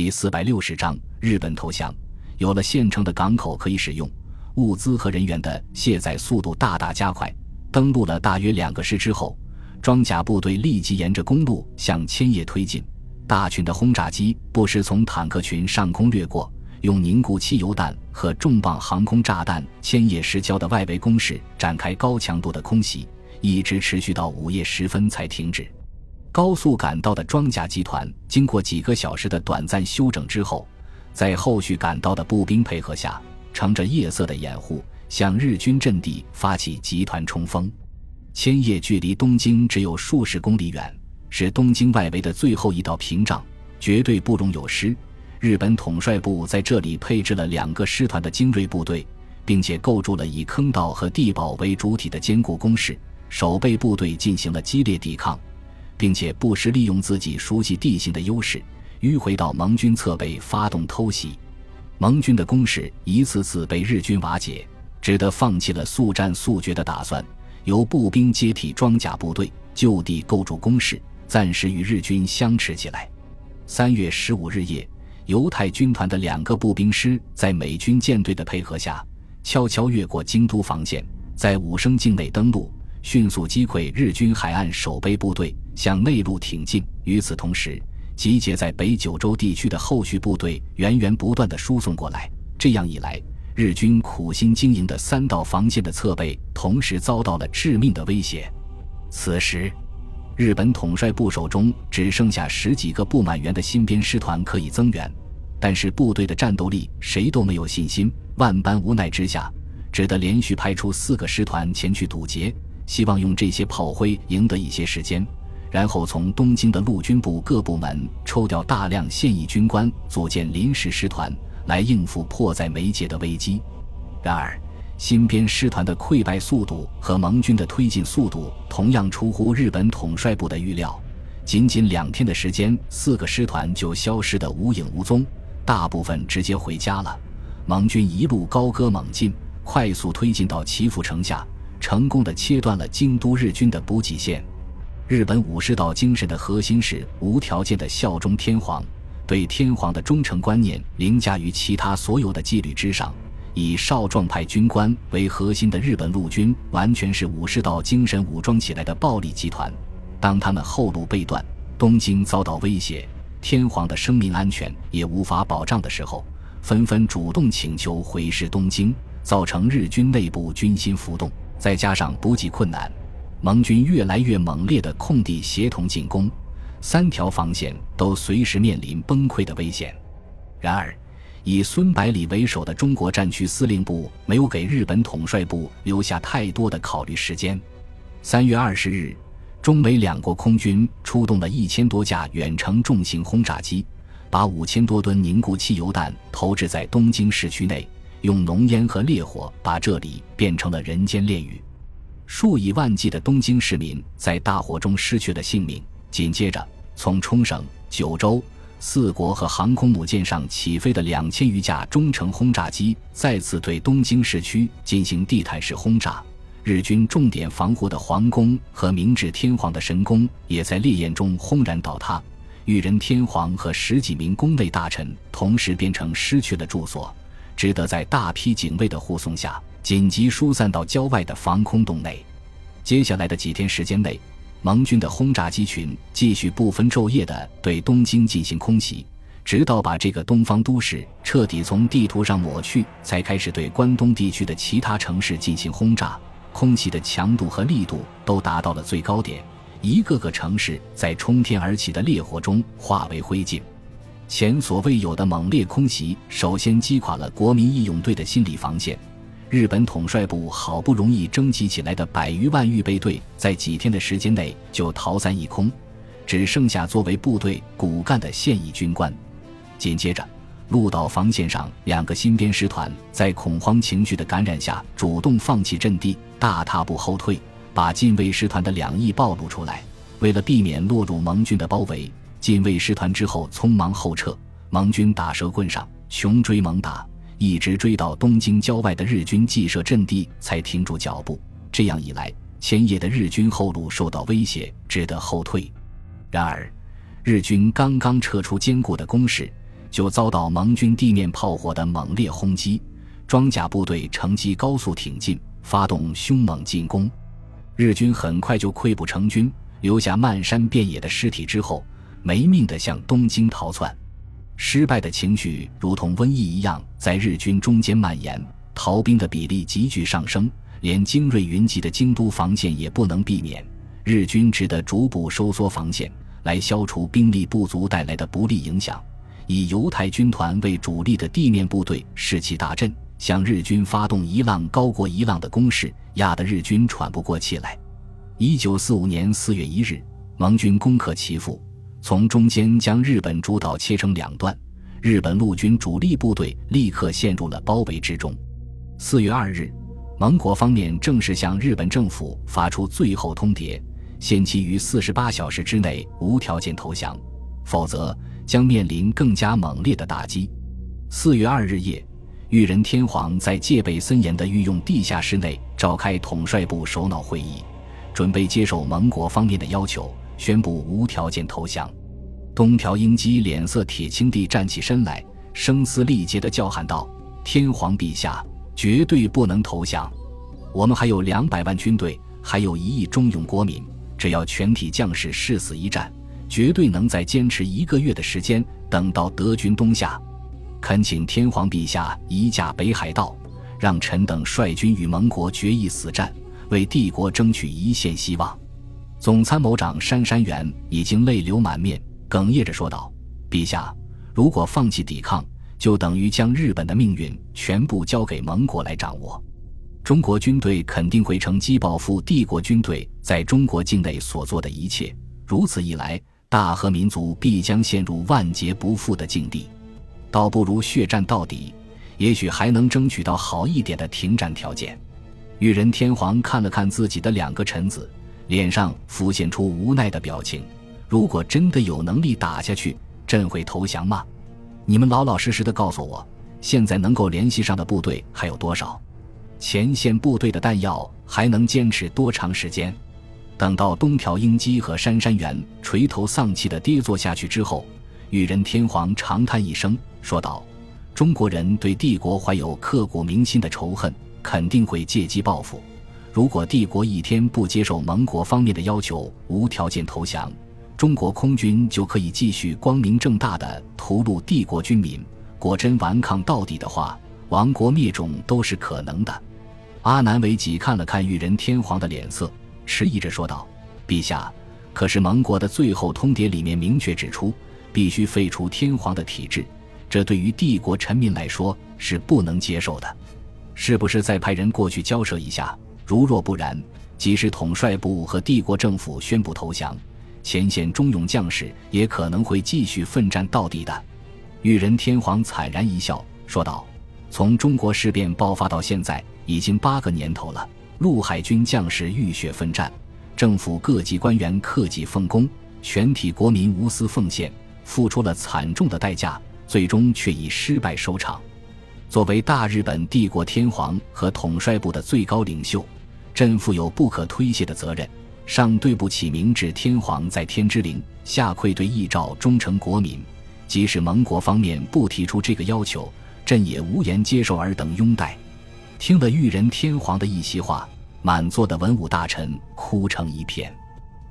第四百六十章，日本投降。有了现成的港口可以使用，物资和人员的卸载速度大大加快。登陆了大约两个师之后，装甲部队立即沿着公路向千叶推进。大群的轰炸机不时从坦克群上空掠过，用凝固汽油弹和重磅航空炸弹千叶市郊的外围工事展开高强度的空袭，一直持续到午夜时分才停止。高速赶到的装甲集团，经过几个小时的短暂休整之后，在后续赶到的步兵配合下，乘着夜色的掩护，向日军阵地发起集团冲锋。千叶距离东京只有数十公里远，是东京外围的最后一道屏障，绝对不容有失。日本统帅部在这里配置了两个师团的精锐部队，并且构筑了以坑道和地堡为主体的坚固工事，守备部队进行了激烈抵抗。并且不时利用自己熟悉地形的优势，迂回到盟军侧背发动偷袭。盟军的攻势一次次被日军瓦解，只得放弃了速战速决的打算，由步兵接替装甲部队，就地构筑工事，暂时与日军相持起来。三月十五日夜，犹太军团的两个步兵师在美军舰队的配合下，悄悄越过京都防线，在武生境内登陆。迅速击溃日军海岸守备部队，向内陆挺进。与此同时，集结在北九州地区的后续部队源源不断地输送过来。这样一来，日军苦心经营的三道防线的侧背同时遭到了致命的威胁。此时，日本统帅部手中只剩下十几个不满员的新编师团可以增援，但是部队的战斗力谁都没有信心。万般无奈之下，只得连续派出四个师团前去堵截。希望用这些炮灰赢得一些时间，然后从东京的陆军部各部门抽调大量现役军官，组建临时师团来应付迫在眉睫的危机。然而，新编师团的溃败速度和盟军的推进速度同样出乎日本统帅部的预料。仅仅两天的时间，四个师团就消失得无影无踪，大部分直接回家了。盟军一路高歌猛进，快速推进到岐阜城下。成功的切断了京都日军的补给线。日本武士道精神的核心是无条件的效忠天皇，对天皇的忠诚观念凌驾于其他所有的纪律之上。以少壮派军官为核心的日本陆军，完全是武士道精神武装起来的暴力集团。当他们后路被断，东京遭到威胁，天皇的生命安全也无法保障的时候，纷纷主动请求回师东京，造成日军内部军心浮动。再加上补给困难，盟军越来越猛烈的空地协同进攻，三条防线都随时面临崩溃的危险。然而，以孙百里为首的中国战区司令部没有给日本统帅部留下太多的考虑时间。三月二十日，中美两国空军出动了一千多架远程重型轰炸机，把五千多吨凝固汽油弹投掷在东京市区内。用浓烟和烈火把这里变成了人间炼狱，数以万计的东京市民在大火中失去了性命。紧接着，从冲绳、九州四国和航空母舰上起飞的两千余架中程轰炸机再次对东京市区进行地毯式轰炸。日军重点防护的皇宫和明治天皇的神宫也在烈焰中轰然倒塌，裕仁天皇和十几名宫内大臣同时变成失去了住所。只得在大批警卫的护送下，紧急疏散到郊外的防空洞内。接下来的几天时间内，盟军的轰炸机群继续不分昼夜地对东京进行空袭，直到把这个东方都市彻底从地图上抹去，才开始对关东地区的其他城市进行轰炸。空袭的强度和力度都达到了最高点，一个个城市在冲天而起的烈火中化为灰烬。前所未有的猛烈空袭，首先击垮了国民义勇队的心理防线。日本统帅部好不容易征集起来的百余万预备队，在几天的时间内就逃散一空，只剩下作为部队骨干的现役军官。紧接着，鹿岛防线上两个新编师团在恐慌情绪的感染下，主动放弃阵地，大踏步后退，把近卫师团的两翼暴露出来。为了避免落入盟军的包围。近卫师团之后匆忙后撤，盟军打蛇棍上，穷追猛打，一直追到东京郊外的日军既设阵地才停住脚步。这样一来，千叶的日军后路受到威胁，只得后退。然而，日军刚刚撤出坚固的工事，就遭到盟军地面炮火的猛烈轰击，装甲部队乘机高速挺进，发动凶猛进攻。日军很快就溃不成军，留下漫山遍野的尸体之后，没命地向东京逃窜。失败的情绪如同瘟疫一样在日军中间蔓延，逃兵的比例急剧上升，连精锐云集的京都防线也不能避免。日军只得逐步收缩防线，来消除兵力不足带来的不利影响。以犹太军团为主力的地面部队士气大振，向日军发动一浪高过一浪的攻势，压得日军喘不过气来。一九四五年四月一日，盟军攻克岐阜。从中间将日本主岛切成两段，日本陆军主力部队立刻陷入了包围之中。四月二日，盟国方面正式向日本政府发出最后通牒，限期于四十八小时之内无条件投降，否则将面临更加猛烈的打击。四月二日夜，裕仁天皇在戒备森严的御用地下室内召开统帅部首脑会议，准备接受盟国方面的要求。宣布无条件投降，东条英机脸色铁青地站起身来，声嘶力竭地叫喊道：“天皇陛下，绝对不能投降！我们还有两百万军队，还有一亿忠勇国民，只要全体将士誓死一战，绝对能在坚持一个月的时间，等到德军东下。恳请天皇陛下移驾北海道，让臣等率军与盟国决一死战，为帝国争取一线希望。”总参谋长杉山元已经泪流满面，哽咽着说道：“陛下，如果放弃抵抗，就等于将日本的命运全部交给盟国来掌握。中国军队肯定会乘机报复帝国军队在中国境内所做的一切。如此一来，大和民族必将陷入万劫不复的境地。倒不如血战到底，也许还能争取到好一点的停战条件。”裕仁天皇看了看自己的两个臣子。脸上浮现出无奈的表情。如果真的有能力打下去，朕会投降吗？你们老老实实的告诉我，现在能够联系上的部队还有多少？前线部队的弹药还能坚持多长时间？等到东条英机和杉山元垂头丧气的跌坐下去之后，裕仁天皇长叹一声，说道：“中国人对帝国怀有刻骨铭心的仇恨，肯定会借机报复。”如果帝国一天不接受盟国方面的要求，无条件投降，中国空军就可以继续光明正大的屠戮帝国军民。果真顽抗到底的话，亡国灭种都是可能的。阿南为己看了看裕仁天皇的脸色，迟疑着说道：“陛下，可是盟国的最后通牒里面明确指出，必须废除天皇的体制，这对于帝国臣民来说是不能接受的。是不是再派人过去交涉一下？”如若不然，即使统帅部和帝国政府宣布投降，前线忠勇将士也可能会继续奋战到底的。裕仁天皇惨然一笑，说道：“从中国事变爆发到现在，已经八个年头了。陆海军将士浴血奋战，政府各级官员克己奉公，全体国民无私奉献，付出了惨重的代价，最终却以失败收场。作为大日本帝国天皇和统帅部的最高领袖。”朕负有不可推卸的责任，上对不起明治天皇在天之灵，下愧对义诏忠诚国民。即使盟国方面不提出这个要求，朕也无言接受尔等拥戴。听了裕仁天皇的一席话，满座的文武大臣哭成一片。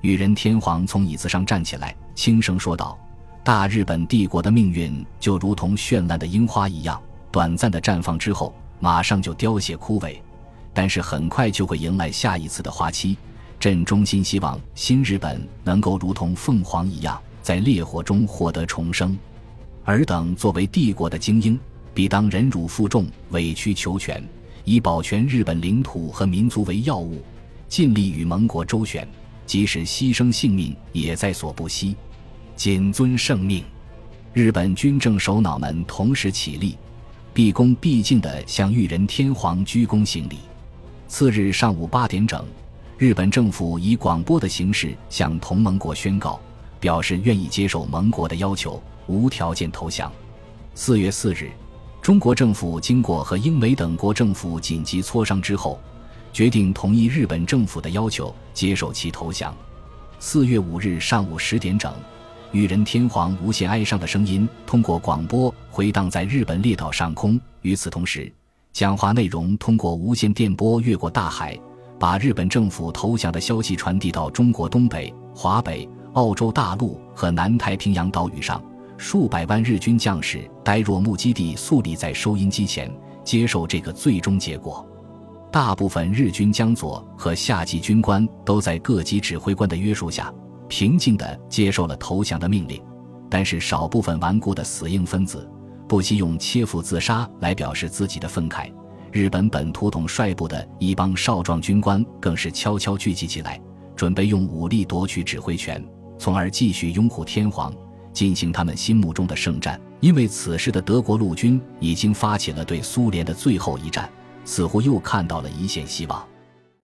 裕仁天皇从椅子上站起来，轻声说道：“大日本帝国的命运就如同绚烂的樱花一样，短暂的绽放之后，马上就凋谢枯萎。”但是很快就会迎来下一次的花期。朕衷心希望新日本能够如同凤凰一样，在烈火中获得重生。尔等作为帝国的精英，必当忍辱负重、委曲求全，以保全日本领土和民族为要务，尽力与盟国周旋，即使牺牲性命也在所不惜。谨遵圣命。日本军政首脑们同时起立，毕恭毕敬地向裕仁天皇鞠躬行礼。次日上午八点整，日本政府以广播的形式向同盟国宣告，表示愿意接受盟国的要求，无条件投降。四月四日，中国政府经过和英美等国政府紧急磋商之后，决定同意日本政府的要求，接受其投降。四月五日上午十点整，裕仁天皇无限哀伤的声音通过广播回荡在日本列岛上空。与此同时，讲话内容通过无线电波越过大海，把日本政府投降的消息传递到中国东北、华北、澳洲大陆和南太平洋岛屿上。数百万日军将士呆若木鸡地肃立在收音机前，接受这个最终结果。大部分日军将佐和下级军官都在各级指挥官的约束下。平静地接受了投降的命令，但是少部分顽固的死硬分子不惜用切腹自杀来表示自己的愤慨。日本本土统帅部的一帮少壮军官更是悄悄聚集起来，准备用武力夺取指挥权，从而继续拥护天皇，进行他们心目中的圣战。因为此时的德国陆军已经发起了对苏联的最后一战，似乎又看到了一线希望。